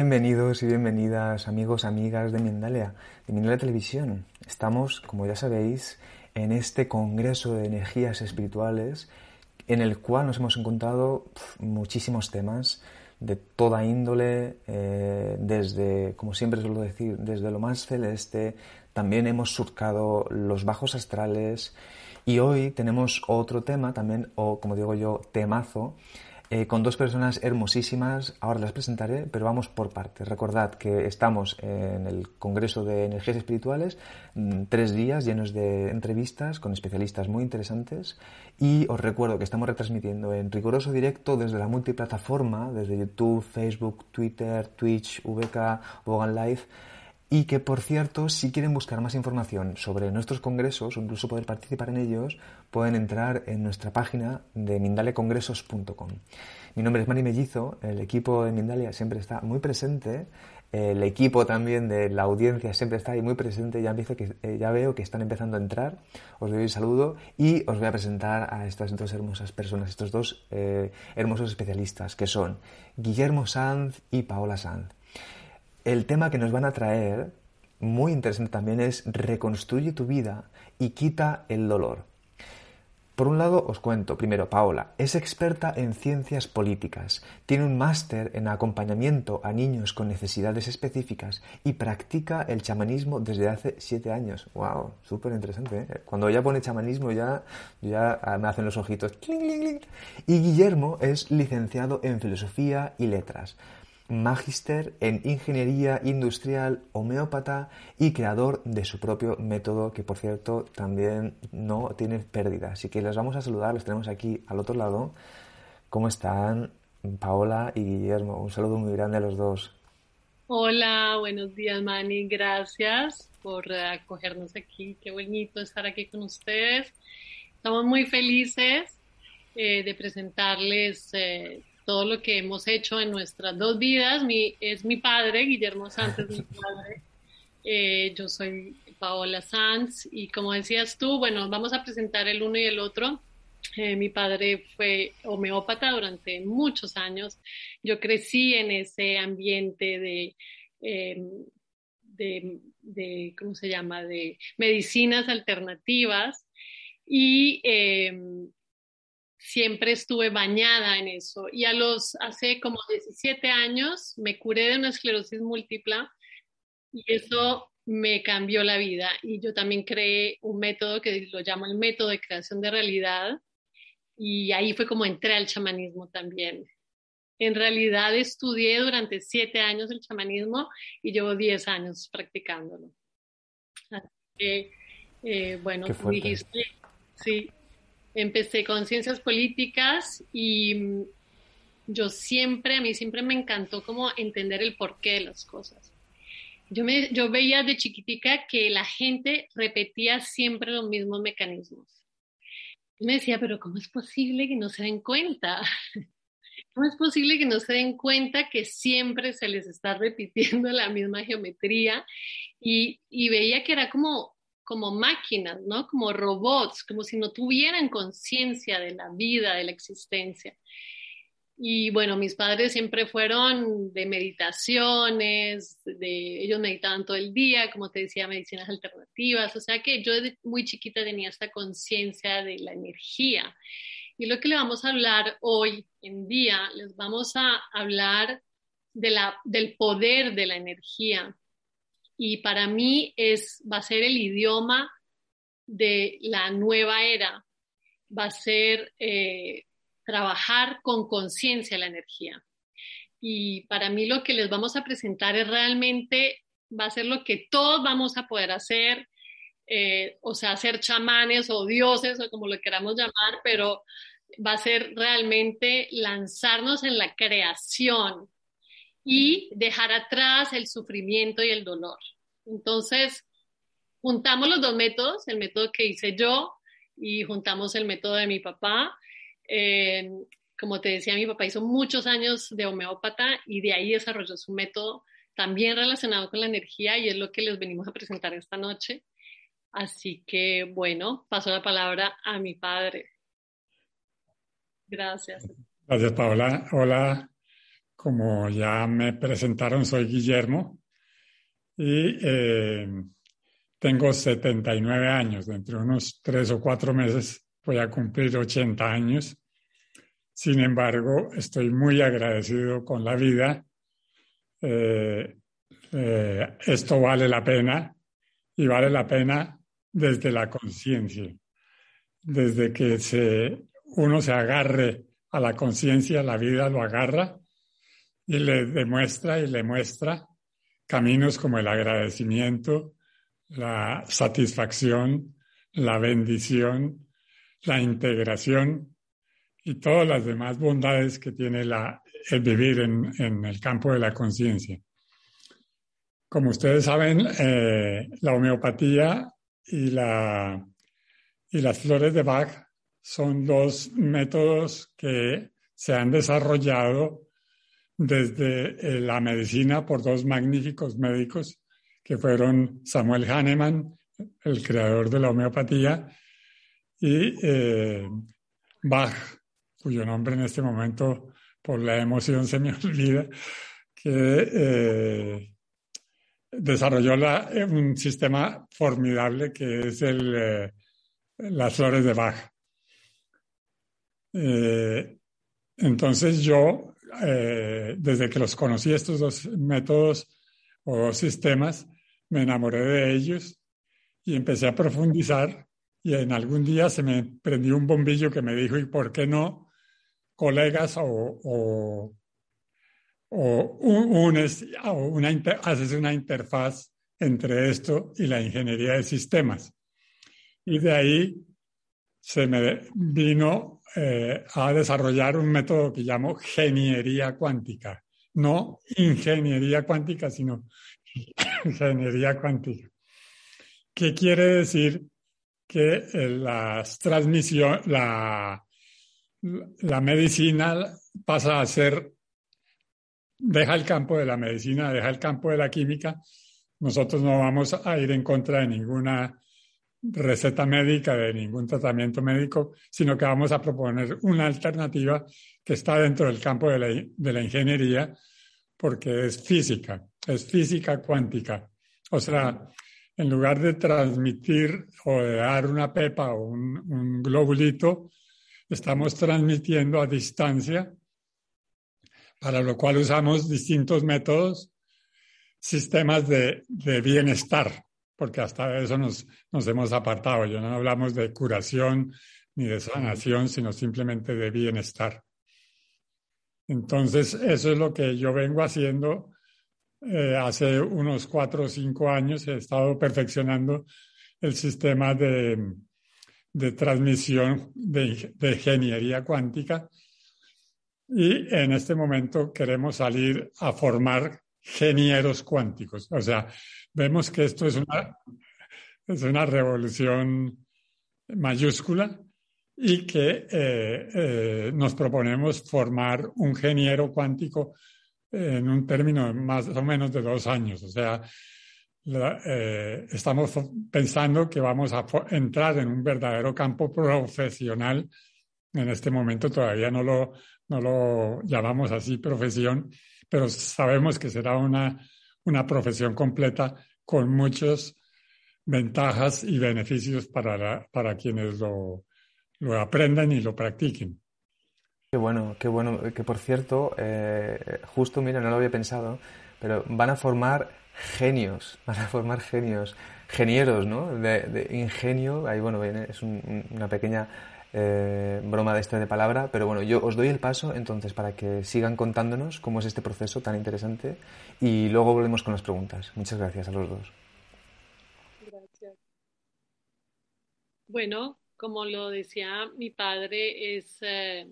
Bienvenidos y bienvenidas amigos, amigas de Mindalia, de Mindalia Televisión. Estamos, como ya sabéis, en este Congreso de Energías Espirituales en el cual nos hemos encontrado muchísimos temas de toda índole, eh, desde, como siempre suelo decir, desde lo más celeste, también hemos surcado los bajos astrales y hoy tenemos otro tema también, o como digo yo, temazo, eh, con dos personas hermosísimas. Ahora las presentaré, pero vamos por partes. Recordad que estamos en el Congreso de Energías Espirituales, mm, tres días llenos de entrevistas con especialistas muy interesantes. Y os recuerdo que estamos retransmitiendo en riguroso directo desde la multiplataforma, desde YouTube, Facebook, Twitter, Twitch, VK, Vogan Live y que, por cierto, si quieren buscar más información sobre nuestros congresos o incluso poder participar en ellos, pueden entrar en nuestra página de mindalecongresos.com. Mi nombre es Mari Mellizo, el equipo de Mindalia siempre está muy presente, el equipo también de la audiencia siempre está ahí muy presente, ya, empiezo que, eh, ya veo que están empezando a entrar, os doy un saludo y os voy a presentar a estas dos hermosas personas, estos dos eh, hermosos especialistas que son Guillermo Sanz y Paola Sanz. El tema que nos van a traer, muy interesante también, es reconstruye tu vida y quita el dolor. Por un lado, os cuento, primero, Paola es experta en ciencias políticas, tiene un máster en acompañamiento a niños con necesidades específicas y practica el chamanismo desde hace siete años. ¡Wow! Súper interesante. ¿eh? Cuando ella pone chamanismo ya, ya me hacen los ojitos. Y Guillermo es licenciado en filosofía y letras magíster en ingeniería industrial, homeópata y creador de su propio método, que por cierto también no tiene pérdida. Así que les vamos a saludar, los tenemos aquí al otro lado. ¿Cómo están Paola y Guillermo? Un saludo muy grande a los dos. Hola, buenos días Mani, gracias por acogernos aquí. Qué bonito estar aquí con ustedes. Estamos muy felices eh, de presentarles eh, todo lo que hemos hecho en nuestras dos vidas. Mi, es mi padre, Guillermo Sanz mi padre. Eh, yo soy Paola Sanz y como decías tú, bueno, vamos a presentar el uno y el otro. Eh, mi padre fue homeópata durante muchos años. Yo crecí en ese ambiente de, em, de, de, ¿cómo se llama?, de medicinas alternativas. Y eh, siempre estuve bañada en eso. Y a los, hace como 17 años me curé de una esclerosis múltiple y eso me cambió la vida. Y yo también creé un método que lo llamo el método de creación de realidad. Y ahí fue como entré al chamanismo también. En realidad estudié durante siete años el chamanismo y llevo 10 años practicándolo. Así que, eh, bueno, dijiste, sí, empecé con ciencias políticas y mm, yo siempre, a mí siempre me encantó como entender el porqué de las cosas. Yo, me, yo veía de chiquitica que la gente repetía siempre los mismos mecanismos. Y me decía, pero ¿cómo es posible que no se den cuenta? ¿Cómo es posible que no se den cuenta que siempre se les está repitiendo la misma geometría? Y, y veía que era como como máquinas, ¿no? Como robots, como si no tuvieran conciencia de la vida, de la existencia. Y bueno, mis padres siempre fueron de meditaciones, de, ellos meditaban todo el día, como te decía, medicinas alternativas, o sea que yo desde muy chiquita tenía esta conciencia de la energía. Y lo que le vamos a hablar hoy en día, les vamos a hablar de la, del poder de la energía, y para mí es, va a ser el idioma de la nueva era, va a ser eh, trabajar con conciencia la energía. Y para mí lo que les vamos a presentar es realmente, va a ser lo que todos vamos a poder hacer, eh, o sea, ser chamanes o dioses o como lo queramos llamar, pero va a ser realmente lanzarnos en la creación, y dejar atrás el sufrimiento y el dolor. Entonces, juntamos los dos métodos, el método que hice yo y juntamos el método de mi papá. Eh, como te decía, mi papá hizo muchos años de homeópata y de ahí desarrolló su método también relacionado con la energía y es lo que les venimos a presentar esta noche. Así que, bueno, paso la palabra a mi padre. Gracias. Gracias, Paola. Hola, como ya me presentaron, soy Guillermo y eh, tengo 79 años. Dentro de unos tres o cuatro meses voy a cumplir 80 años. Sin embargo, estoy muy agradecido con la vida. Eh, eh, esto vale la pena y vale la pena desde la conciencia, desde que uno se agarre a la conciencia, la vida lo agarra y le demuestra y le muestra caminos como el agradecimiento, la satisfacción, la bendición, la integración y todas las demás bondades que tiene la, el vivir en, en el campo de la conciencia. Como ustedes saben, eh, la homeopatía y, la, y las flores de Bach son dos métodos que se han desarrollado desde eh, la medicina por dos magníficos médicos que fueron Samuel Hahnemann, el creador de la homeopatía, y eh, Bach, cuyo nombre en este momento por la emoción se me olvida, que desarrolló eh, un sistema formidable que es el, las flores de Bach. Entonces yo, desde que los conocí, estos dos métodos o sistemas, me enamoré de ellos y empecé a profundizar y en algún día se me prendió un bombillo que me dijo, ¿y por qué no colegas o o unes, o una, haces una interfaz entre esto y la ingeniería de sistemas. Y de ahí se me vino eh, a desarrollar un método que llamo ingeniería cuántica. No ingeniería cuántica, sino ingeniería cuántica. ¿Qué quiere decir? Que eh, las transmisión, la, la medicina pasa a ser deja el campo de la medicina, deja el campo de la química. Nosotros no vamos a ir en contra de ninguna receta médica, de ningún tratamiento médico, sino que vamos a proponer una alternativa que está dentro del campo de la, ingeniería, porque es física, es física cuántica. O sea, en lugar de transmitir o de dar una pepa o un globulito, estamos transmitiendo a distancia para lo cual usamos distintos métodos, sistemas de, bienestar, porque hasta eso nos, nos hemos apartado. Yo no hablamos de curación ni de sanación, sino simplemente de bienestar. Entonces, eso es lo que yo vengo haciendo eh, hace unos cuatro o cinco años. He estado perfeccionando el sistema de, de transmisión de, de ingeniería cuántica y en este momento queremos salir a formar genieros cuánticos. O sea, vemos que esto es una, es una revolución mayúscula y que eh, eh, nos proponemos formar un geniero cuántico en un término de más o menos de dos años. O sea, eh, estamos pensando que vamos a entrar en un verdadero campo profesional. En este momento todavía no lo, no lo llamamos así profesión, pero sabemos que será una, una profesión completa con muchas ventajas y beneficios para, para quienes lo, lo aprendan y lo practiquen. Qué bueno, qué bueno. Que por cierto, eh, justo, mira, no lo había pensado, pero van a formar genios, van a formar genios, genieros, ¿no? De, ingenio, ahí bueno, viene, es una pequeña eh, broma de este de palabra, pero bueno, yo os doy el paso entonces para que sigan contándonos cómo es este proceso tan interesante y luego volvemos con las preguntas. Muchas gracias a los dos. Gracias. Bueno, como lo decía mi padre, es eh,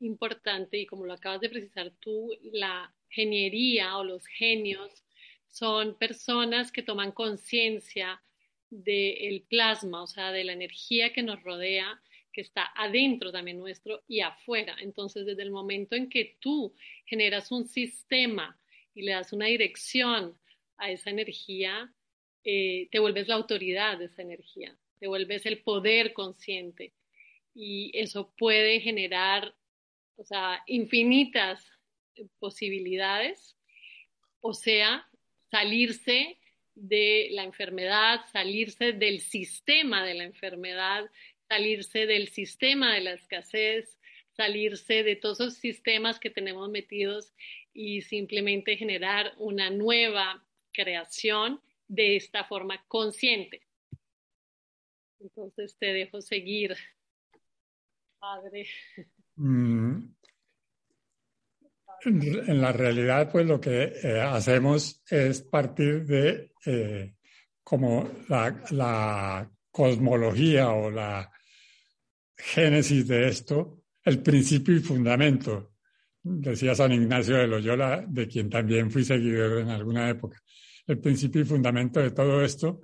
importante y como lo acabas de precisar tú, la ingeniería o los genios son personas que toman conciencia del plasma, o sea, de la energía que nos rodea que está adentro también nuestro y afuera. Entonces, desde el momento en que tú generas un sistema y le das una dirección a esa energía, eh, te vuelves la autoridad de esa energía, te vuelves el poder consciente. Y eso puede generar, o sea, infinitas posibilidades, o sea, salirse de la enfermedad, salirse del sistema de la enfermedad, salirse del sistema de la escasez, salirse de todos esos sistemas que tenemos metidos y simplemente generar una nueva creación de esta forma consciente. Entonces te dejo seguir, Padre. Mm. En la realidad, pues lo que eh, hacemos es partir de eh, como la, cosmología o la génesis de esto, el principio y fundamento, decía San Ignacio de Loyola, de quien también fui seguidor en alguna época. El principio y fundamento de todo esto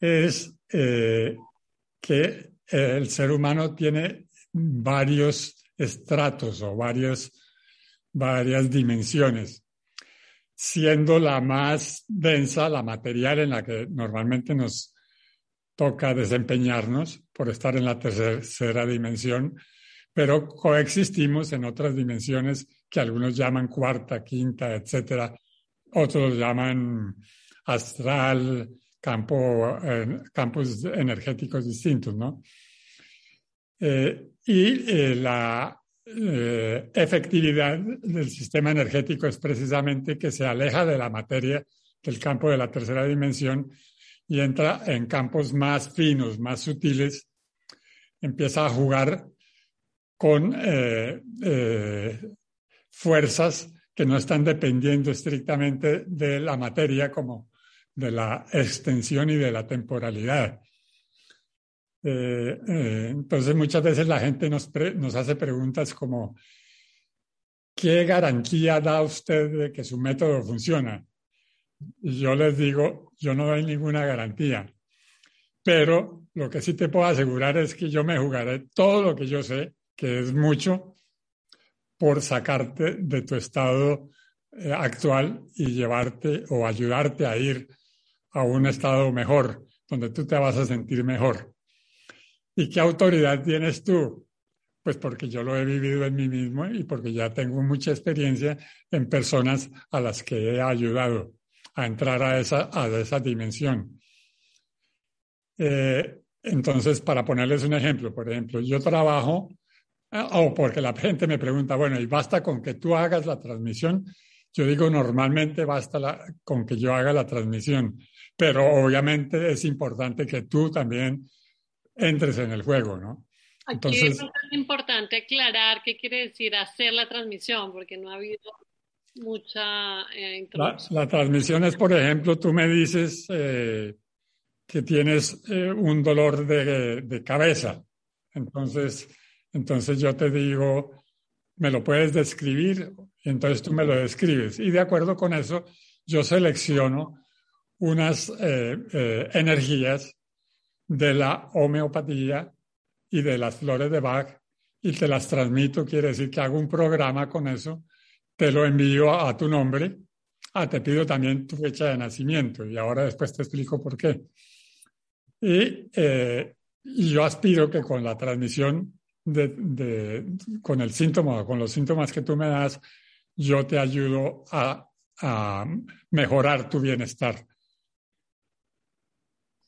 es eh, que el ser humano tiene varios estratos o varias dimensiones, siendo la más densa la material en la que normalmente nos toca desempeñarnos por estar en la tercera dimensión, pero coexistimos en otras dimensiones que algunos llaman cuarta, quinta, etcétera, otros llaman astral, campo, campos energéticos distintos, ¿no? Eh, y eh, la eh, efectividad del sistema energético es precisamente que se aleja de la materia del campo de la tercera dimensión y entra en campos más finos, más sutiles, empieza a jugar con eh, eh, fuerzas que no están dependiendo estrictamente de la materia como de la extensión y de la temporalidad. Eh, entonces muchas veces la gente nos hace preguntas como, ¿qué garantía da usted de que su método funciona? Y yo les digo, yo no doy ninguna garantía, pero lo que sí te puedo asegurar es que yo me jugaré todo lo que yo sé, que es mucho, por sacarte de tu estado eh, actual y llevarte o ayudarte a ir a un estado mejor, donde tú te vas a sentir mejor. ¿Y qué autoridad tienes tú? Pues porque yo lo he vivido en mí mismo y porque ya tengo mucha experiencia en personas a las que he ayudado a entrar a esa, a esa dimensión. Eh, entonces, para ponerles un ejemplo, por ejemplo, yo trabajo, ah, o porque la gente me pregunta, bueno, ¿y basta con que tú hagas la transmisión? Yo digo, normalmente basta con que yo haga la transmisión, pero obviamente es importante que tú también entres en el juego, ¿no? Aquí es importante aclarar qué quiere decir hacer la transmisión, porque no ha habido mucha eh, la, transmisión es, por ejemplo, tú me dices eh, que tienes eh, un dolor de, de, cabeza. Entonces, entonces yo te digo, ¿me lo puedes describir? Entonces tú me lo describes. Y de acuerdo con eso, yo selecciono unas energías de la homeopatía y de las flores de Bach y te las transmito, quiere decir que hago un programa con eso, te lo envío a, tu nombre, ah, te pido también tu fecha de nacimiento y ahora después te explico por qué. Y, eh, yo aspiro que con la transmisión de, con el síntoma, con los síntomas que tú me das, yo te ayudo a mejorar tu bienestar.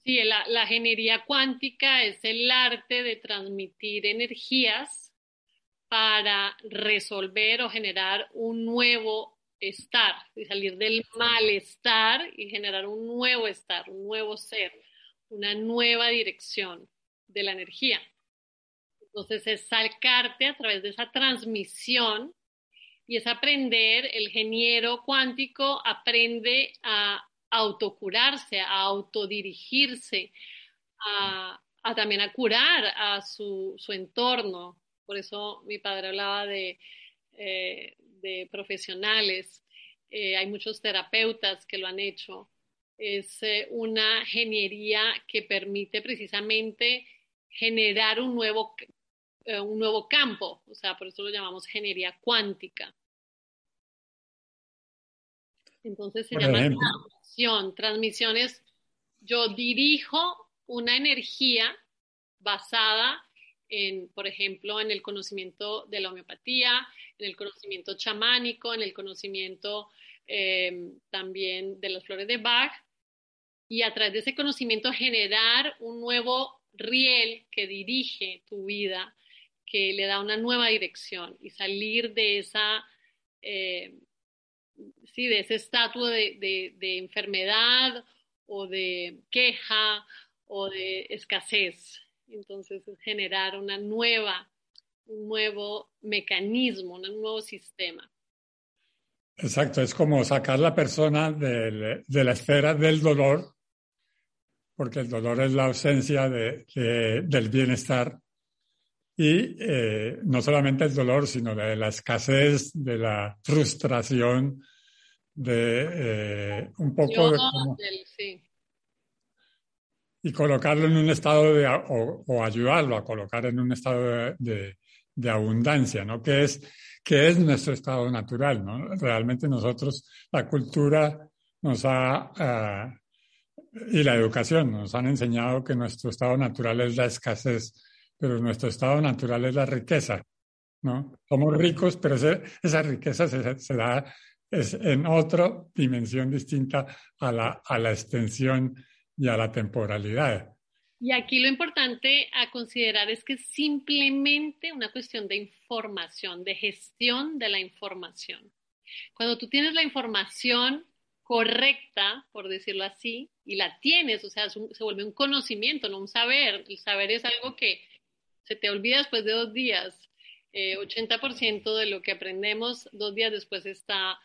Sí, la, la ingeniería cuántica es el arte de transmitir energías para resolver o generar un nuevo estar, y salir del malestar y generar un nuevo estar, un nuevo ser, una nueva dirección de la energía. Entonces es sacarte a través de esa transmisión y es aprender, el ingeniero cuántico aprende a autocurarse, a autodirigirse, a, también a curar a su, entorno. Por eso mi padre hablaba de, eh, profesionales. Eh, hay muchos terapeutas que lo han hecho. Es eh, una ingeniería que permite precisamente generar un nuevo, un nuevo campo, o sea, por eso lo llamamos ingeniería cuántica. Entonces se llama transmisión. Transmisiones, yo dirijo una energía basada en, por ejemplo, en el conocimiento de la homeopatía, en el conocimiento chamánico, en el conocimiento eh, también de las flores de Bach, y a través de ese conocimiento generar un nuevo riel que dirige tu vida, que le da una nueva dirección y salir de esa, eh, sí, de ese estatus de, de enfermedad o de queja o de escasez. Entonces, es generar una nueva, un nuevo mecanismo, un nuevo sistema. Exacto, es como sacar la persona de, la esfera del dolor, porque el dolor es la ausencia de, del bienestar, y eh, no solamente el dolor, sino de la escasez, de la frustración, de eh, un poco de... sí y colocarlo en un estado de, o, ayudarlo a colocar en un estado de, de, abundancia, ¿no? Que es, que es nuestro estado natural, ¿no? Realmente nosotros, la cultura nos ha, uh, y la educación nos han enseñado que nuestro estado natural es la escasez, pero nuestro estado natural es la riqueza, ¿no? Somos ricos, pero esa riqueza se, se, da es en otra dimensión distinta a la, a la extensión y a la temporalidad. Y aquí lo importante a considerar es que es simplemente una cuestión de información, de gestión de la información. Cuando tú tienes la información correcta, por decirlo así, y la tienes, o sea, se vuelve un conocimiento, no un saber. El saber es algo que se te olvida después de dos días. 80% eh, de lo que aprendemos dos días después está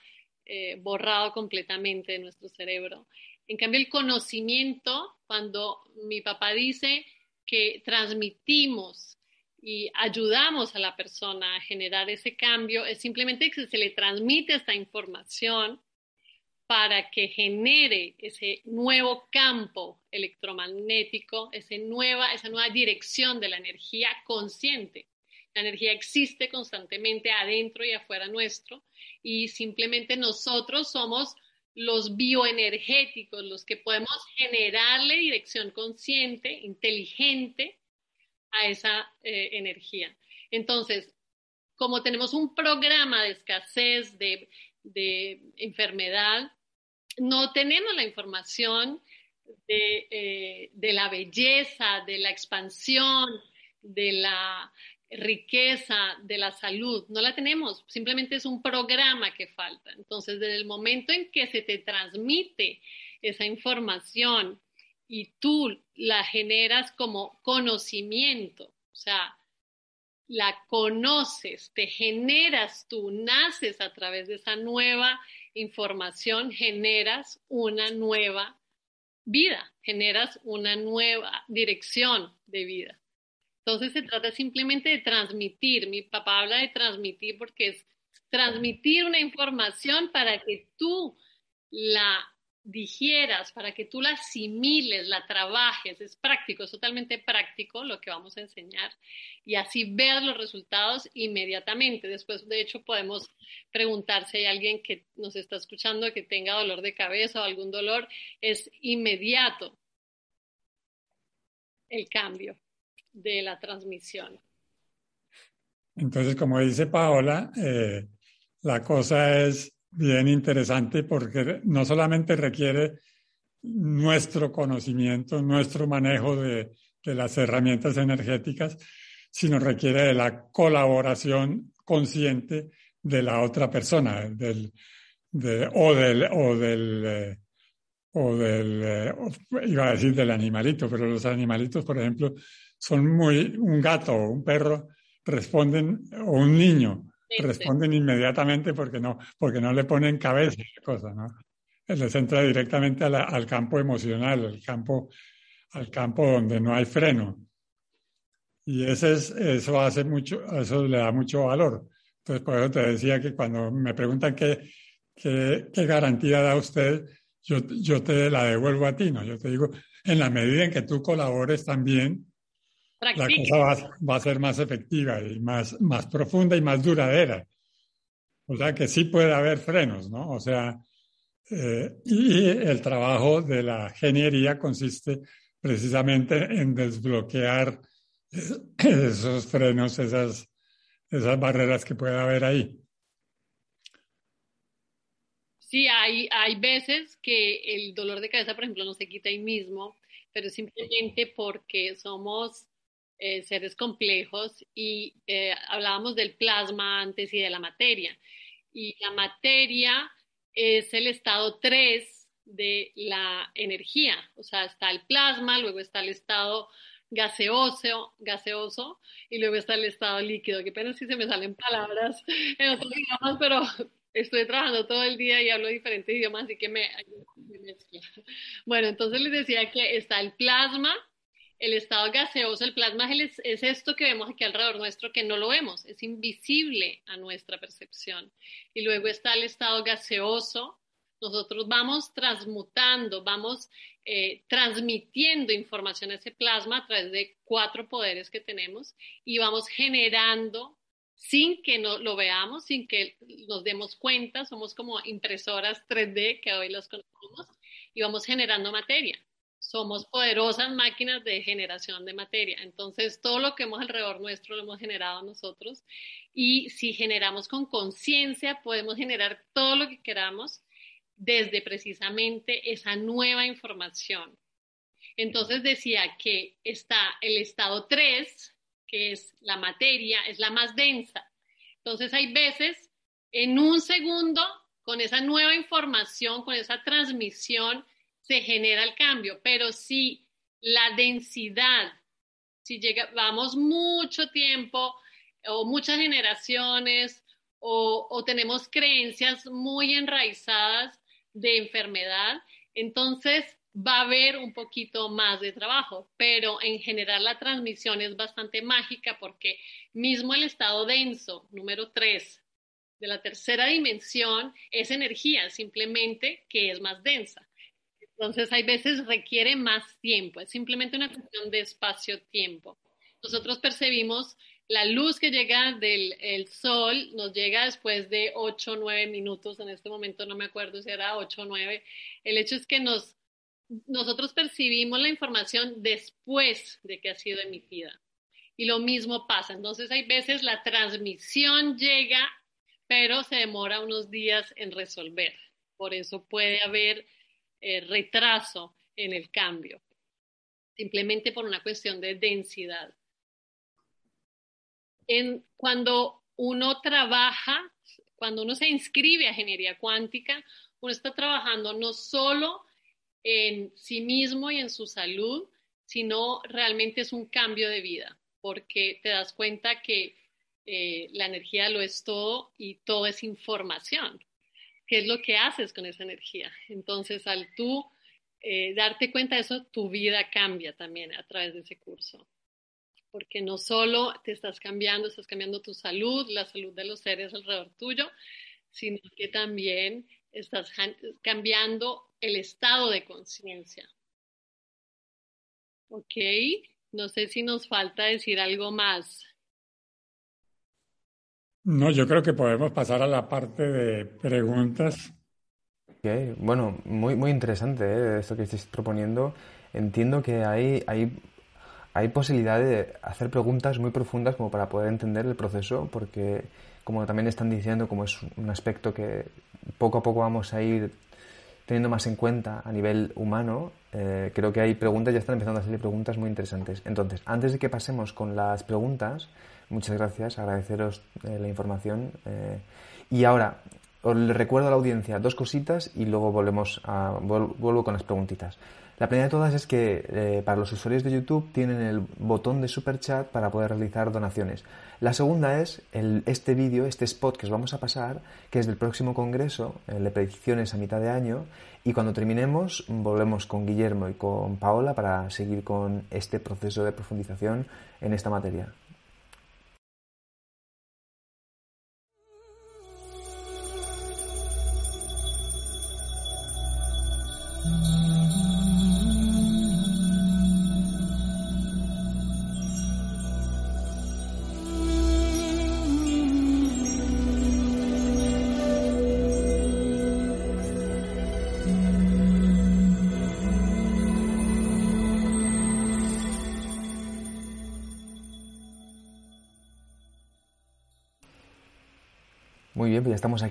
eh, borrado completamente de nuestro cerebro. En cambio, el conocimiento, cuando mi papá dice que transmitimos y ayudamos a la persona a generar ese cambio, es simplemente que se le transmite esta información para que genere ese nuevo campo electromagnético, esa nueva, esa nueva dirección de la energía consciente. La energía existe constantemente adentro y afuera nuestro y simplemente nosotros somos los bioenergéticos, los que podemos generarle dirección consciente, inteligente a esa eh, energía. Entonces, como tenemos un programa de escasez, de, de enfermedad, no tenemos la información de, eh, de, la belleza, de la expansión, de la riqueza de la salud, no la tenemos, simplemente es un programa que falta. Entonces, desde el momento en que se te transmite esa información y tú la generas como conocimiento, o sea, la conoces, te generas tú, naces a través de esa nueva información, generas una nueva vida, generas una nueva dirección de vida. Entonces se trata simplemente de transmitir. Mi papá habla de transmitir porque es transmitir una información para que tú la digieras, para que tú la asimiles, la trabajes. Es práctico, es totalmente práctico lo que vamos a enseñar y así veas los resultados inmediatamente. Después, de hecho, podemos preguntar si hay alguien que nos está escuchando que tenga dolor de cabeza o algún dolor. Es inmediato el cambio de la transmisión. Entonces, como dice Paola, eh, la cosa es bien interesante porque no solamente requiere nuestro conocimiento, nuestro manejo de, las herramientas energéticas, sino requiere de la colaboración consciente de la otra persona, del, o del, o del, eh, o del, eh, iba a decir del animalito, pero los animalitos, por ejemplo, son muy, un gato o un perro responden, o un niño, responden inmediatamente porque no, porque no le ponen cabeza a cosa, ¿no? Les entra directamente al campo emocional, al campo, al campo donde no hay freno. Y ese es, eso hace mucho, eso le da mucho valor. Entonces, por eso te decía que cuando me preguntan qué, qué, qué garantía da usted, yo, yo te la devuelvo a ti, ¿no? Yo te digo, en la medida en que tú colabores también la cosa va, a ser más efectiva y más, más profunda y más duradera. O sea que sí puede haber frenos, ¿no? O sea, eh, y el trabajo de la ingeniería consiste precisamente en desbloquear esos frenos, esas, esas barreras que puede haber ahí. Sí, hay, hay veces que el dolor de cabeza, por ejemplo, no se quita ahí mismo, pero simplemente porque somos eh, seres complejos y eh, hablábamos del plasma antes y de la materia. Y la materia es el estado 3 de la energía, o sea, está el plasma, luego está el estado gaseoso, gaseoso y luego está el estado líquido. Qué pena si se me salen palabras en otros idiomas, pero estoy trabajando todo el día y hablo diferentes idiomas, así que me, me Bueno, entonces les decía que está el plasma, el estado gaseoso, el plasma es, esto que vemos aquí alrededor nuestro que no lo vemos, es invisible a nuestra percepción. Y luego está el estado gaseoso, nosotros vamos transmutando, vamos eh, transmitiendo información a ese plasma a través de cuatro poderes que tenemos y vamos generando sin que no, lo veamos, sin que nos demos cuenta, somos como impresoras 3D que hoy las conocemos y vamos generando materia somos poderosas máquinas de generación de materia. Entonces, todo lo que hemos alrededor nuestro lo hemos generado nosotros. Y si generamos con conciencia, podemos generar todo lo que queramos desde precisamente esa nueva información. Entonces decía que está el estado 3, que es la materia, es la más densa. Entonces hay veces, en un segundo, con esa nueva información, con esa transmisión, se genera el cambio, pero si la densidad, si llevamos mucho tiempo o muchas generaciones o, o tenemos creencias muy enraizadas de enfermedad, entonces va a haber un poquito más de trabajo, pero en general la transmisión es bastante mágica porque mismo el estado denso, número 3, de la tercera dimensión, es energía, simplemente que es más densa. Entonces, hay veces requiere más tiempo, es simplemente una cuestión de espacio-tiempo. Nosotros percibimos la luz que llega del el sol, nos llega después de 8 o 9 minutos, en este momento no me acuerdo si era 8 o 9. El hecho es que nos, nosotros percibimos la información después de que ha sido emitida. Y lo mismo pasa. Entonces, hay veces la transmisión llega, pero se demora unos días en resolver. Por eso puede haber eh, retraso en el cambio, simplemente por una cuestión de densidad. En, cuando uno trabaja, cuando uno se inscribe a ingeniería cuántica, uno está trabajando no solo en sí mismo y en su salud, sino realmente es un cambio de vida, porque te das cuenta que eh, la energía lo es todo y todo es información qué es lo que haces con esa energía. Entonces, al tú eh, darte cuenta de eso, tu vida cambia también a través de ese curso. Porque no solo te estás cambiando, estás cambiando tu salud, la salud de los seres alrededor tuyo, sino que también estás cambiando el estado de conciencia. Ok, no sé si nos falta decir algo más. No, yo creo que podemos pasar a la parte de preguntas. Bueno, muy, muy interesante ¿eh? esto que estáis proponiendo. Entiendo que hay, hay, hay posibilidad de hacer preguntas muy profundas como para poder entender el proceso, porque como también están diciendo, como es un aspecto que poco a poco vamos a ir teniendo más en cuenta a nivel humano, eh, creo que hay preguntas, ya están empezando a salir preguntas muy interesantes. Entonces, antes de que pasemos con las preguntas, Muchas gracias, agradeceros eh, la información. Eh, y ahora, os recuerdo a la audiencia dos cositas y luego volvemos a, vuelvo con las preguntitas. La primera de todas es que eh, para los usuarios de YouTube tienen el botón de super chat para poder realizar donaciones. La segunda es el, este vídeo, este spot que os vamos a pasar, que es del próximo congreso, el de predicciones a mitad de año, y cuando terminemos volvemos con Guillermo y con Paola para seguir con este proceso de profundización en esta materia.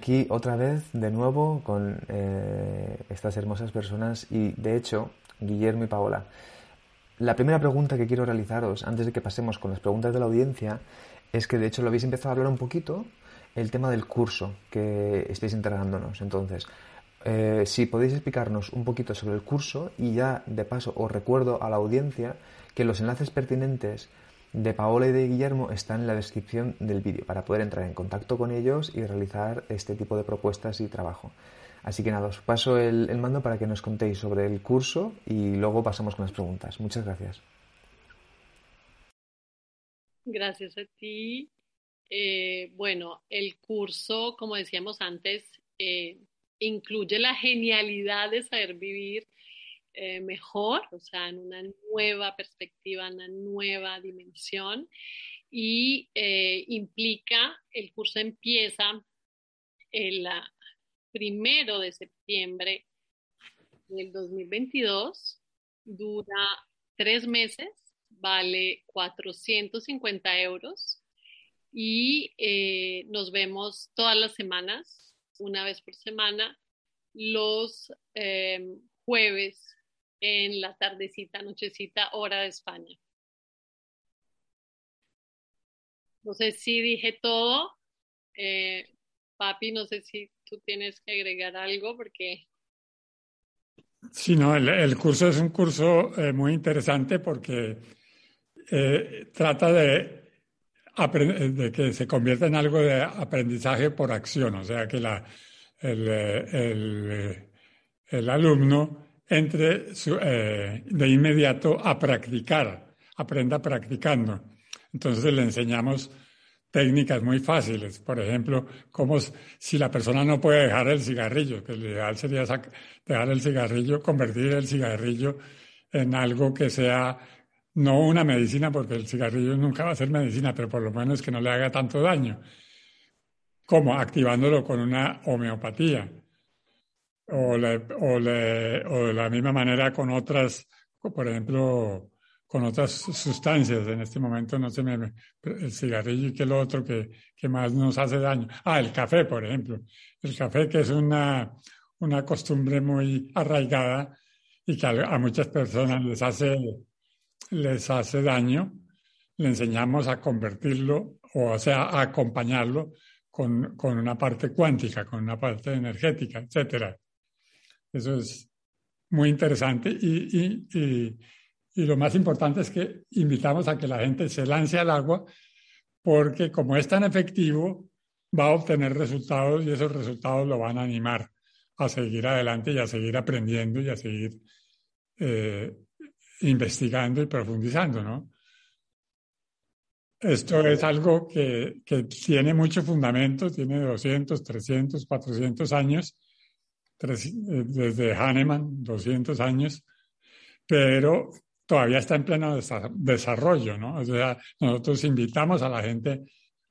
Aquí otra vez de nuevo con eh, estas hermosas personas y de hecho, Guillermo y Paola. La primera pregunta que quiero realizaros antes de que pasemos con las preguntas de la audiencia es que de hecho lo habéis empezado a hablar un poquito el tema del curso que estáis entregándonos. Entonces, eh, si podéis explicarnos un poquito sobre el curso y ya de paso os recuerdo a la audiencia que los enlaces pertinentes de Paola y de Guillermo están en la descripción del vídeo para poder entrar en contacto con ellos y realizar este tipo de propuestas y trabajo. Así que nada, os paso el, mando para que nos contéis sobre el curso y luego pasamos con las preguntas. Muchas gracias. Gracias a ti. Eh, bueno, el curso, como decíamos antes, eh, incluye la genialidad de saber vivir eh, mejor, o sea, en una nueva perspectiva, en una nueva dimensión. Y eh, implica, el curso empieza el primero de septiembre del 2022, dura tres meses, vale 450 euros y eh, nos vemos todas las semanas, una vez por semana, los jueves en la tardecita, nochecita, hora de España. No sé si dije todo. Eh, papi, no sé si tú tienes que agregar algo porque... Sí, no, el, curso es un curso eh, muy interesante porque eh, trata de, que se convierta en algo de aprendizaje por acción, o sea, que la, el, el alumno entre eh, de inmediato a practicar, aprenda practicando. Entonces le enseñamos técnicas muy fáciles, por ejemplo, como si la persona no puede dejar el cigarrillo, que lo ideal sería dejar el cigarrillo, convertir el cigarrillo en algo que sea no una medicina, porque el cigarrillo nunca va a ser medicina, pero por lo menos que no le haga tanto daño, como activándolo con una homeopatía o, o, de la misma manera con otras, por ejemplo, con otras sustancias. En este momento no se me... El cigarrillo y que lo otro que, que más nos hace daño. Ah, el café, por ejemplo. El café que es una, una costumbre muy arraigada y que a, muchas personas les hace, les hace daño. Le enseñamos a convertirlo, o sea, a acompañarlo con, con una parte cuántica, con una parte energética, etcétera. Eso es muy interesante y, y, y, lo más importante es que invitamos a que la gente se lance al agua porque como es tan efectivo, va a obtener resultados y esos resultados lo van a animar a seguir adelante y a seguir aprendiendo y a seguir eh, investigando y profundizando, ¿no? Esto es algo que, que tiene mucho fundamento, tiene 200, 300, 400 años eh, desde Hahnemann, 200 años, pero todavía está en pleno desarrollo, ¿no? O sea, nosotros invitamos a la gente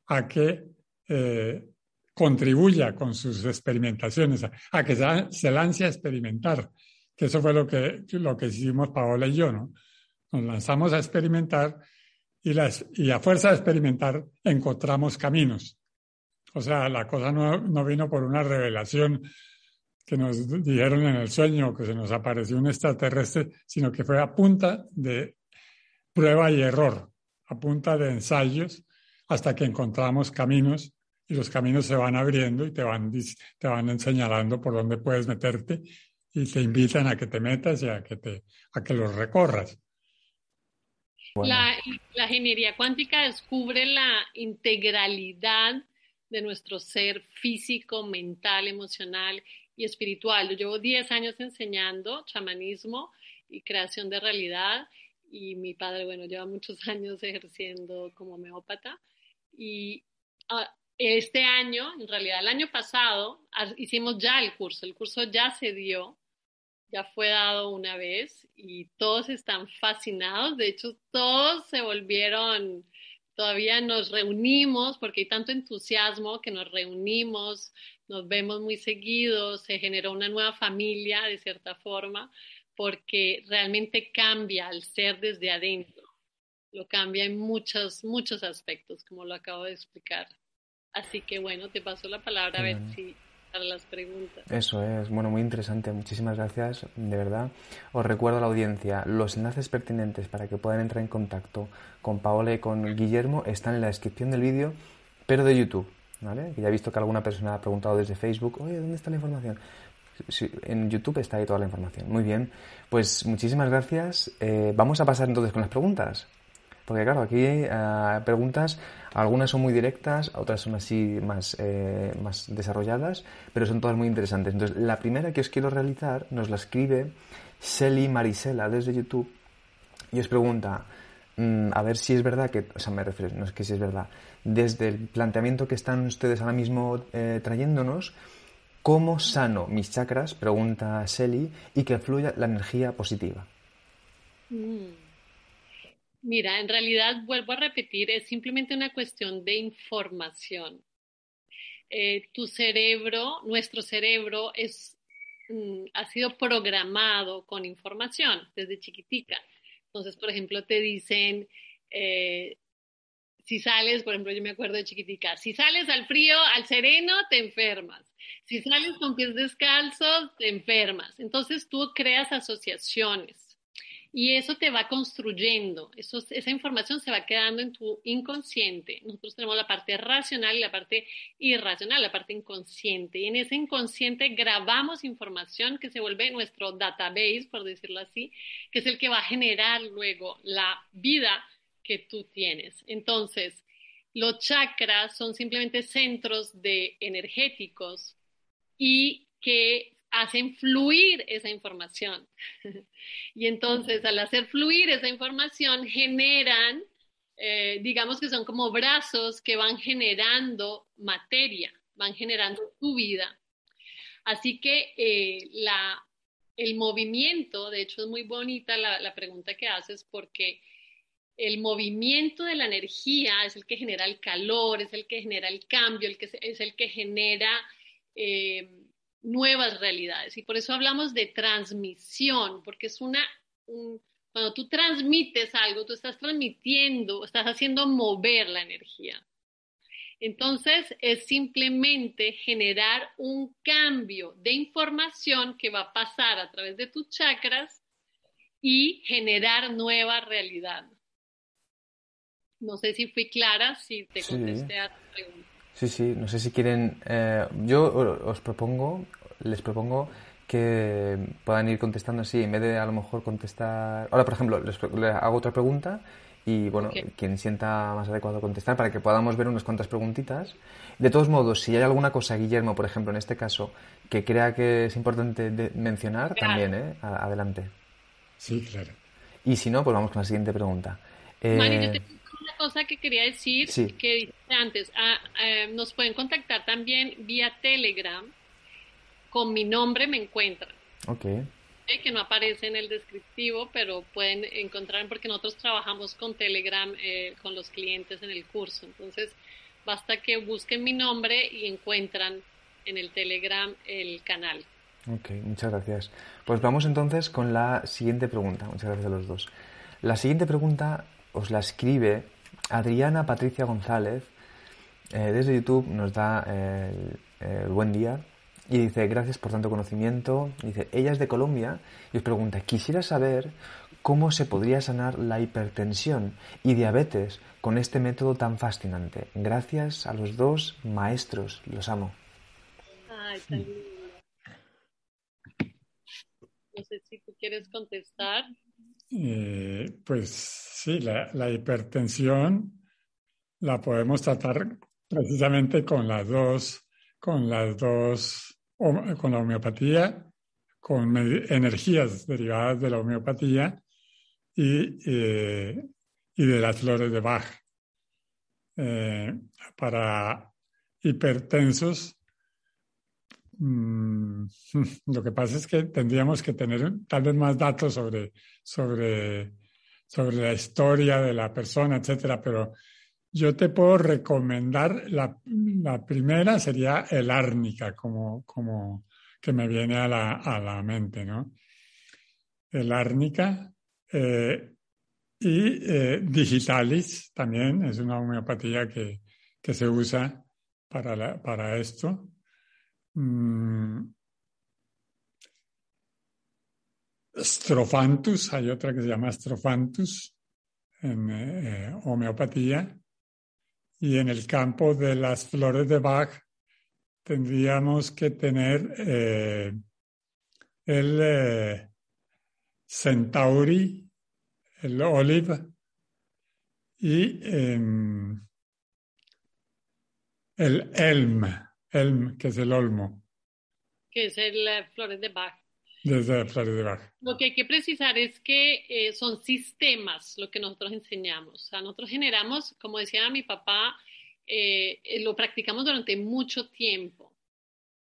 a que eh, contribuya con sus experimentaciones, a, que se, lance a experimentar, que eso fue lo que, lo que hicimos Paola y yo, ¿no? Nos lanzamos a experimentar y, las, y a fuerza de experimentar encontramos caminos. O sea, la cosa no, no vino por una revelación que nos dijeron en el sueño que se nos apareció un extraterrestre, sino que fue a punta de prueba y error, a punta de ensayos, hasta que encontramos caminos y los caminos se van abriendo y te van, te van señalando por dónde puedes meterte y te invitan a que te metas y a que, te, a que los recorras. La, la ingeniería cuántica descubre la integralidad de nuestro ser físico, mental, emocional y espiritual. Yo llevo 10 años enseñando chamanismo y creación de realidad y mi padre, bueno, lleva muchos años ejerciendo como homeópata y ah, este año, en realidad el año pasado, hicimos ya el curso, el curso ya se dio, ya fue dado una vez y todos están fascinados, de hecho todos se volvieron todavía nos reunimos porque hay tanto entusiasmo que nos reunimos, nos vemos muy seguidos, se generó una nueva familia de cierta forma, porque realmente cambia al ser desde adentro, lo cambia en muchos, muchos aspectos, como lo acabo de explicar. Así que bueno, te paso la palabra a ver si para las preguntas. Eso es, bueno, muy interesante. Muchísimas gracias, de verdad. Os recuerdo a la audiencia, los enlaces pertinentes para que puedan entrar en contacto con Paola y con Guillermo están en la descripción del vídeo, pero de YouTube, ¿vale? ya he visto que alguna persona ha preguntado desde Facebook, oye, ¿dónde está la información? en YouTube está ahí toda la información. Muy bien, pues muchísimas gracias. Eh, vamos a pasar entonces con las preguntas. Porque claro, aquí eh, preguntas, algunas son muy directas, otras son así más, eh, más desarrolladas, pero son todas muy interesantes. Entonces, la primera que os quiero realizar nos la escribe Shelly Marisela desde YouTube y os pregunta, a ver si es verdad que, o sea, me refiero, no es que si es verdad, desde el planteamiento que están ustedes ahora mismo eh, trayéndonos, ¿cómo sano mis chakras? Pregunta Shelly, y que fluya la energía positiva. Mm. Mira, en realidad, vuelvo a repetir, es simplemente una cuestión de información. Eh, tu cerebro, nuestro cerebro, es, mm, ha sido programado con información desde chiquitica. Entonces, por ejemplo, te dicen, eh, si sales, por ejemplo, yo me acuerdo de chiquitica, si sales al frío, al sereno, te enfermas. Si sales con pies descalzos, te enfermas. Entonces tú creas asociaciones y eso te va construyendo, esa información se va quedando en tu inconsciente. Nosotros tenemos la parte racional y la parte irracional, la parte inconsciente. Y en ese inconsciente grabamos información que se vuelve nuestro database, por decirlo así, que es el que va a generar luego la vida que tú tienes. Entonces, los chakras son simplemente centros de energéticos y que hacen fluir esa información. y entonces al hacer fluir esa información generan, eh, digamos que son como brazos que van generando materia, van generando tu vida. Así que eh, la, el movimiento, de hecho es muy bonita la, la, pregunta que haces porque el movimiento de la energía es el que genera el calor, es el que genera el cambio, el que es el que genera... Eh, nuevas realidades. Y por eso hablamos de transmisión, porque es una, cuando tú transmites algo, tú estás transmitiendo, estás haciendo mover la energía. Entonces es simplemente generar un cambio de información que va a pasar a través de tus chakras y generar nueva realidad. No sé si fui clara, si te contesté a tu pregunta. Sí, sí, no sé si quieren. Eh, yo os propongo, les propongo que puedan ir contestando así, en vez de a lo mejor contestar. Ahora, por ejemplo, les, hago otra pregunta y, bueno, quien sienta más adecuado contestar para que podamos ver unas cuantas preguntitas. De todos modos, si hay alguna cosa, Guillermo, por ejemplo, en este caso, que crea que es importante mencionar, también, ¿eh? Adelante. Sí, claro. Y si no, pues vamos con la siguiente pregunta. Eh, cosa que quería decir, que dije antes, ah, eh, nos pueden contactar también vía Telegram, con mi nombre me encuentran. Ok. que no aparece en el descriptivo, pero pueden encontrar, porque nosotros trabajamos con Telegram, eh, con los clientes en el curso. Entonces, basta que busquen mi nombre y encuentran en el Telegram el canal. Ok, muchas gracias. Pues vamos entonces con la siguiente pregunta. Muchas gracias a los dos. La siguiente pregunta os la escribe Adriana Patricia González, eh, desde YouTube, nos da el, buen día y dice, gracias por tanto conocimiento. Dice, ella es de Colombia y os pregunta, quisiera saber cómo se podría sanar la hipertensión y diabetes con este método tan fascinante. Gracias a los dos maestros, los amo. Ay, tan No sé si tú quieres contestar. Eh, pues sí, la, hipertensión la podemos tratar precisamente con las dos, con las dos, con la homeopatía, con energías derivadas de la homeopatía y, eh, y de las flores de Bach. Eh, para hipertensos Mm, lo que pasa es que tendríamos que tener tal vez más datos sobre, sobre, sobre la historia de la persona, etcétera, pero yo te puedo recomendar, la, la primera sería el árnica, como, como que me viene a la, a la mente, ¿no? El árnica eh, y eh, digitalis también es una homeopatía que, que se usa para, para esto. Mm. Strophanthus, hay otra que se llama Strophanthus en eh, homeopatía. Y en el campo de las flores de Bach tendríamos que tener eh, el eh, Centauri, el Olive y em, el Elm, Elm, que es el olmo. Que es el flores de Bach. Desde flores de Bach. Lo que hay que precisar es que eh, son sistemas lo que nosotros enseñamos. O sea, nosotros generamos, como decía mi papá, eh, lo practicamos durante mucho tiempo.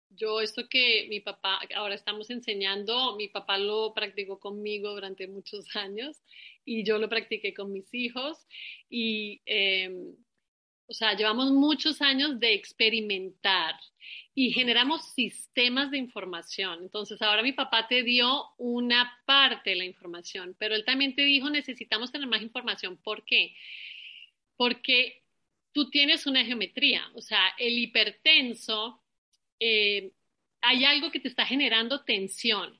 Yo esto que mi papá, ahora estamos enseñando, mi papá lo practicó conmigo durante muchos años y yo lo practiqué con mis hijos y, em, o sea, llevamos muchos años de experimentar y generamos sistemas de información. Entonces, ahora mi papá te dio una parte de la información, pero él también te dijo, necesitamos tener más información. ¿Por qué? Porque tú tienes una geometría, o sea, el hipertenso, eh, hay algo que te está generando tensión,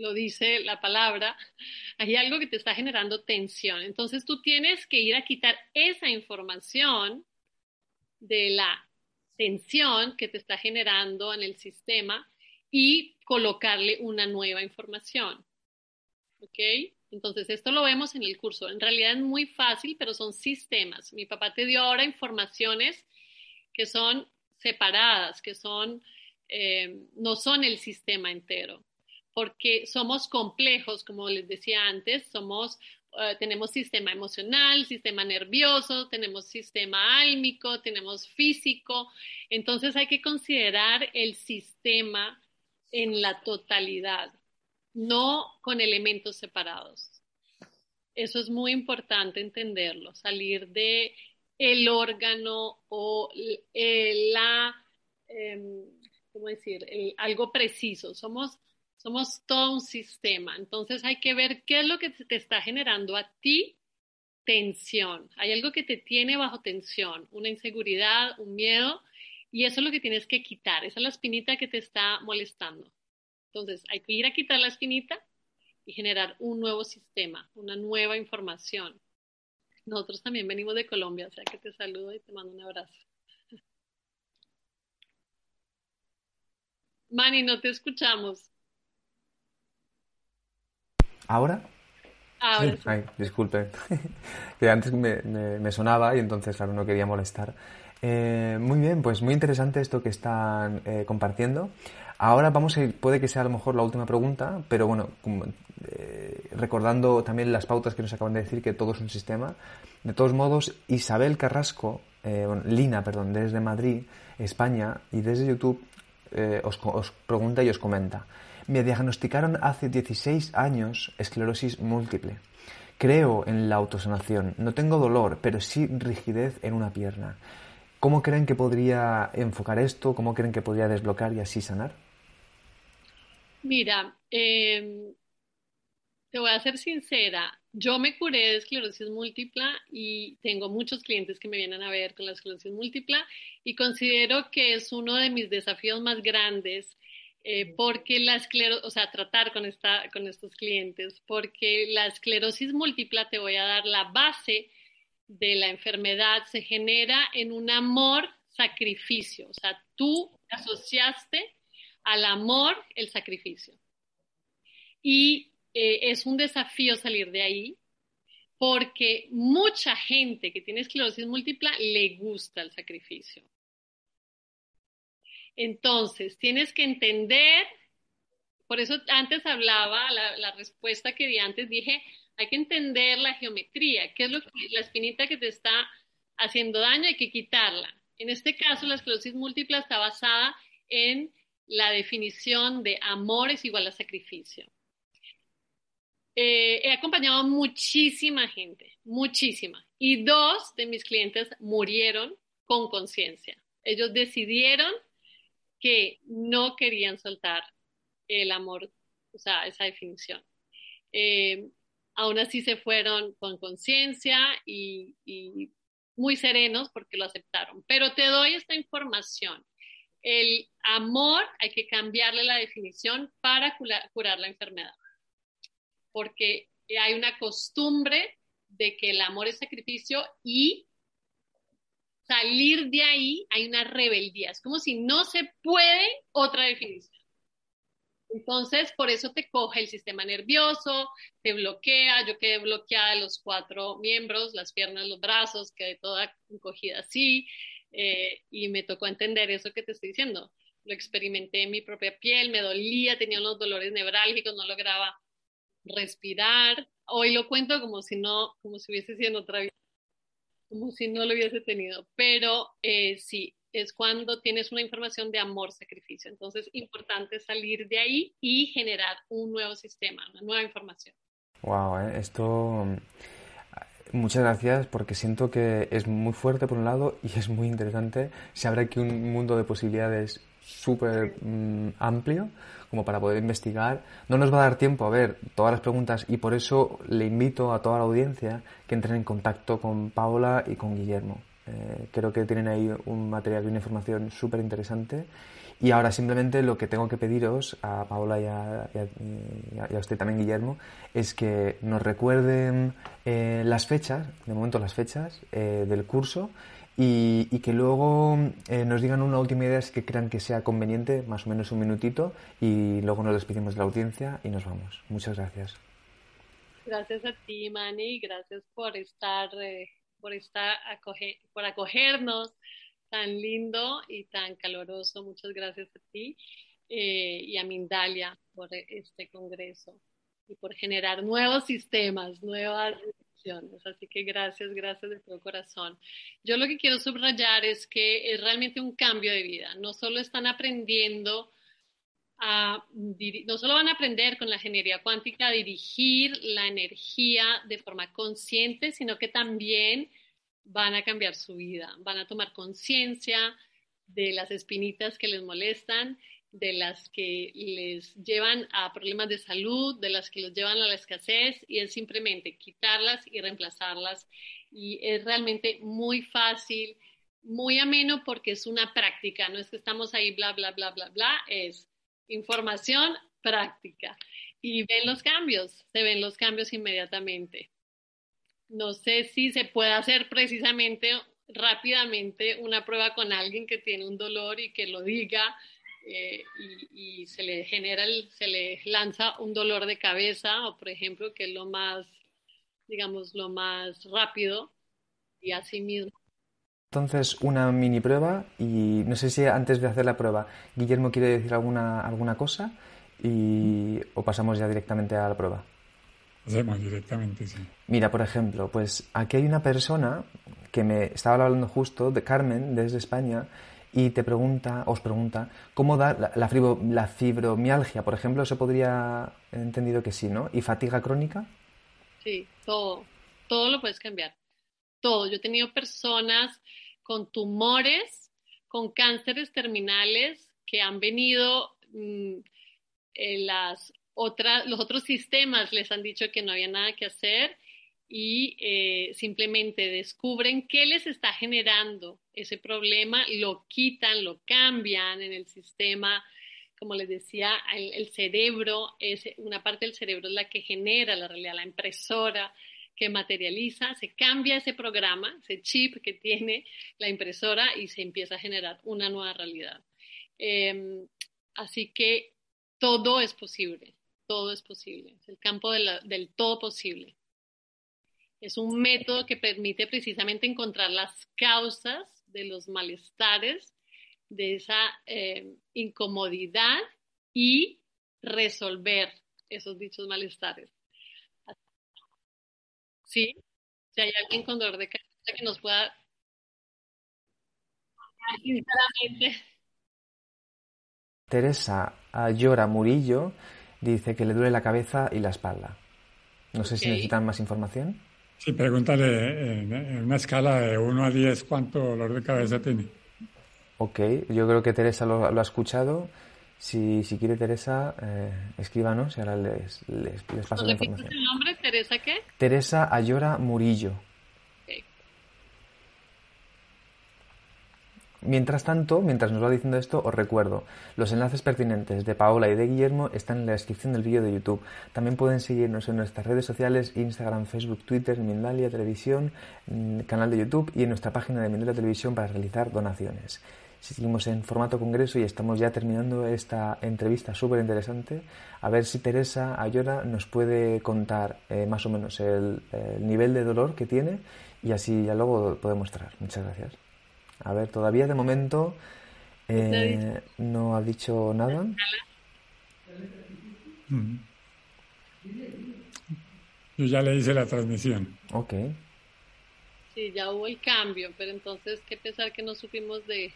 lo dice la palabra, hay algo que te está generando tensión. Entonces tú tienes que ir a quitar esa información de la tensión que te está generando en el sistema y colocarle una nueva información. ¿Ok? Entonces, esto lo vemos en el curso. En realidad es muy fácil, pero son sistemas. Mi papá te dio ahora informaciones que son separadas, que son, eh, no son el sistema entero, porque somos complejos, como les decía antes, somos, eh, tenemos sistema emocional, sistema nervioso, tenemos sistema álmico, tenemos físico. Entonces hay que considerar el sistema en la totalidad no con elementos separados. Eso es muy importante entenderlo, salir de el órgano o la, em, ¿cómo decir? algo preciso. Somos, somos todo un sistema. Entonces hay que ver qué es lo que te está generando a ti tensión. Hay algo que te tiene bajo tensión, una inseguridad, un miedo, y eso es lo que tienes que quitar. Esa es la espinita que te está molestando. Entonces, hay que ir a quitar la espinita y generar un nuevo sistema, una nueva información. Nosotros también venimos de Colombia, o sea que te saludo y te mando un abrazo. Mani, no te escuchamos. ¿Ahora? Ahora sí. Ay, disculpe, que antes me, sonaba y entonces, claro, no quería molestar. Eh, muy bien, pues muy interesante esto que están eh, compartiendo. Ahora vamos a ir, puede que sea a lo mejor la última pregunta, pero bueno, eh, recordando también las pautas que nos acaban de decir que todo es un sistema. De todos modos, Isabel Carrasco, eh, Lina, perdón, desde Madrid, España, y desde YouTube eh, os, os pregunta y os comenta. Me diagnosticaron hace 16 años esclerosis múltiple. Creo en la autosanación. No tengo dolor, pero sí rigidez en una pierna. ¿Cómo creen que podría enfocar esto? ¿Cómo creen que podría desbloquear y así sanar? Mira, em, te voy a ser sincera. Yo me curé de esclerosis múltiple y tengo muchos clientes que me vienen a ver con la esclerosis múltiple y considero que es uno de mis desafíos más grandes eh, porque la esclerosis, o sea, tratar con, esta, con estos clientes, porque la esclerosis múltiple, te voy a dar la base de la enfermedad, se genera en un amor-sacrificio. O sea, tú asociaste al amor el sacrificio. Y eh, es un desafío salir de ahí porque mucha gente que tiene esclerosis múltiple le gusta el sacrificio. Entonces, tienes que entender, por eso antes hablaba, la, respuesta que di antes, dije, hay que entender la geometría, qué es lo que, la espinita que te está haciendo daño, hay que quitarla. En este caso, la esclerosis múltiple está basada en la definición de amor es igual a sacrificio. Eh, he acompañado muchísima gente, muchísima. Y dos de mis clientes murieron con conciencia. Ellos decidieron que no querían soltar el amor, o sea, esa definición. Eh, aún así se fueron con conciencia y, muy serenos porque lo aceptaron. Pero te doy esta información. El amor hay que cambiarle la definición para curar la enfermedad, porque hay una costumbre de que el amor es sacrificio y salir de ahí hay una rebeldía. Es como si no se puede otra definición. Entonces, por eso te coge el sistema nervioso, te bloquea. Yo quedé bloqueada los cuatro miembros, las piernas, los brazos, quedé toda encogida así. Eh, y me tocó entender eso que te estoy diciendo. Lo experimenté en mi propia piel, me dolía, tenía unos dolores nevrálgicos, no lograba respirar. Hoy lo cuento como si no, como si hubiese sido otra vida, como si no lo hubiese tenido. Pero eh, sí, es cuando tienes una información de amor-sacrificio. Entonces, importante salir de ahí y generar un nuevo sistema, una nueva información. Wow, ¿eh? esto. Muchas gracias porque siento que es muy fuerte por un lado y es muy interesante. Se abre aquí un mundo de posibilidades súper mm, amplio como para poder investigar. No nos va a dar tiempo a ver todas las preguntas y por eso le invito a toda la audiencia que entren en contacto con Paola y con Guillermo. Eh, creo que tienen ahí un material y una información súper interesante. Y ahora simplemente lo que tengo que pediros a Paola y a, usted también, Guillermo, es que nos recuerden eh, las fechas, de momento las fechas eh, del curso, y, que luego nos digan una última idea si que crean que sea conveniente, más o menos un minutito, y luego nos despedimos de la audiencia y nos vamos. Muchas gracias. Gracias a ti, Manny, gracias por estar por, estar por acogernos tan lindo y tan caloroso. Muchas gracias a ti eh, y a Mindalia por este congreso y por generar nuevos sistemas, nuevas Así que gracias, gracias de todo corazón. Yo lo que quiero subrayar es que es realmente un cambio de vida. No solo están aprendiendo a, no solo van a aprender con la ingeniería cuántica a dirigir la energía de forma consciente, sino que también van a cambiar su vida, van a tomar conciencia de las espinitas que les molestan, de las que les llevan a problemas de salud, de las que los llevan a la escasez y es simplemente quitarlas y reemplazarlas. Y es realmente muy fácil, muy ameno porque es una práctica, no es que estamos ahí bla, bla, bla, bla, bla, es información práctica. Y ven los cambios, se ven los cambios inmediatamente. No sé si se puede hacer precisamente rápidamente una prueba con alguien que tiene un dolor y que lo diga eh, y, se le genera, se le lanza un dolor de cabeza o por ejemplo que es lo más, digamos, lo más rápido y así mismo entonces, una mini prueba y no sé si antes de hacer la prueba, Guillermo quiere decir alguna, alguna cosa y, o pasamos ya directamente a la prueba. Hacemos directamente, sí. Mira, por ejemplo, pues aquí hay una persona que me estaba hablando justo, de Carmen, desde España, y te pregunta, os pregunta, ¿cómo da la, fibromialgia, por ejemplo? ¿Eso podría, he entendido que sí, ¿no? ¿Y fatiga crónica? Sí, todo, todo lo puedes cambiar todo. Yo he tenido personas con tumores, con cánceres terminales que han venido, mm, las otras, los otros sistemas les han dicho que no había nada que hacer y eh, simplemente descubren qué les está generando ese problema, lo quitan, lo cambian en el sistema. Como les decía, el, el cerebro, es, una parte del cerebro es la que genera la realidad, la impresora que materializa, se cambia ese programa, ese chip que tiene la impresora y se empieza a generar una nueva realidad. Em, así que todo es posible, todo es posible, es el campo del todo posible. Es un método que permite precisamente encontrar las causas de los malestares, de esa em, incomodidad y resolver esos dichos malestares. ¿sí? Si hay alguien con dolor de cabeza que nos pueda sinceramente. Teresa Ayora Murillo dice que le duele la cabeza y la espalda. No sé si necesitan más información. Sí, pregúntale en, una escala de 1 a 10 cuánto dolor de cabeza tiene. Ok, yo creo que Teresa lo ha escuchado si, si quiere Teresa, eh, escríbanos y ahora les, les, paso la información. el nombre? ¿Teresa qué? Teresa Ayora Murillo. Mientras tanto, mientras nos va diciendo esto, os recuerdo, los enlaces pertinentes de Paola y de Guillermo están en la descripción del vídeo de YouTube. También pueden seguirnos en nuestras redes sociales, Instagram, Facebook, Twitter, Mindalia Televisión, mm, canal de YouTube y en nuestra página de Mindalia Televisión para realizar donaciones. Seguimos en formato congreso y estamos ya terminando esta entrevista súper interesante. A ver si Teresa Ayora nos puede contar eh, más o menos el, el nivel de dolor que tiene y así ya luego puede mostrar. Muchas gracias. A ver, todavía de momento eh, no ha dicho nada. Mm. Yo ya le hice la transmisión. Ok. Sí, ya hubo el cambio, pero entonces qué pesar que no supimos de,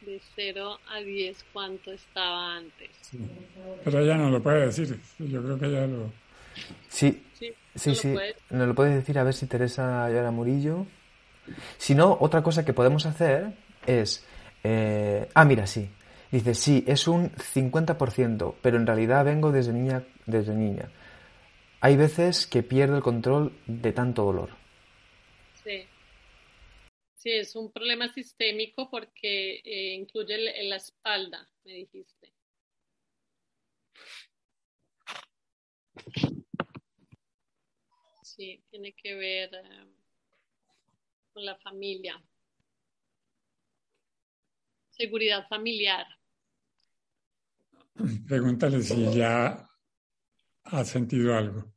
de 0 a 10 cuánto estaba antes. Sí. Pero ella no lo puede decir. Yo creo que ya lo... Sí, Sí, sí, ¿no lo puedes? Nos lo puedes decir a ver si Teresa Ayala Murillo. Si no, otra cosa que podemos hacer es... eh, Ah, mira, sí. Dice, sí, es un 50%, pero en realidad vengo desde niña, desde niña. Hay veces que pierdo el control de tanto dolor. Sí. Sí, es un problema sistémico porque eh, incluye el- la espalda, me dijiste. Sí, tiene que ver eh, con la familia. Seguridad familiar. Pregúntale si ya ha sentido algo.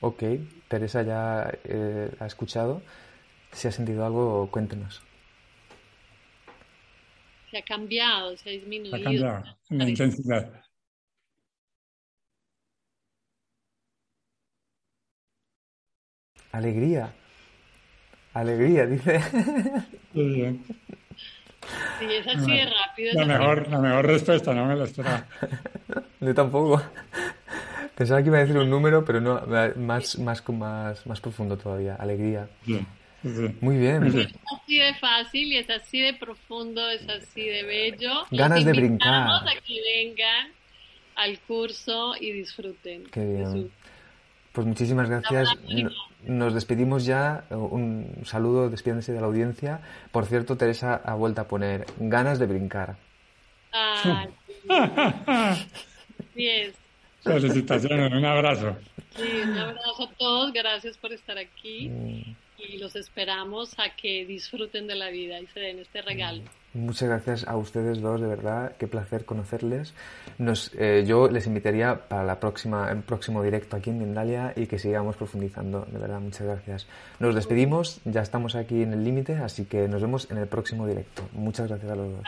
Ok, Teresa ya eh, ha escuchado. Si ha sentido algo, cuéntenos. Se ha cambiado, se ha Ha disminuido. cambiado en la intensidad. Alegría. Alegría, dice. Qué bien. Sí, es así de rápido. es La así. mejor, la mejor respuesta, no me la esperaba. Yo tampoco. Pensaba que iba a decir un número, pero no, más, más, más, más profundo todavía. Alegría. Bien. Sí, sí. Muy bien. Muy bien. Es así de fácil y es así de profundo, es así de bello. Ganas de invitamos brincar. a que vengan al curso y disfruten. Qué bien. Pues muchísimas gracias. Nos despedimos ya. Un saludo, despídense de la audiencia. Por cierto, Teresa ha vuelto a poner ganas de brincar. Ay, sí es. Felicitaciones, un abrazo. Sí, un abrazo a todos, gracias por estar aquí Mm, y los esperamos a que disfruten de la vida y se den este regalo. Muchas gracias a ustedes dos, de verdad, qué placer conocerles. Nos, eh, yo les invitaría para la próxima, el próximo directo aquí en Mindalia y que sigamos profundizando, de verdad, muchas gracias. Nos despedimos, ya estamos aquí en el límite, así que nos vemos en el próximo directo. Muchas gracias a los dos.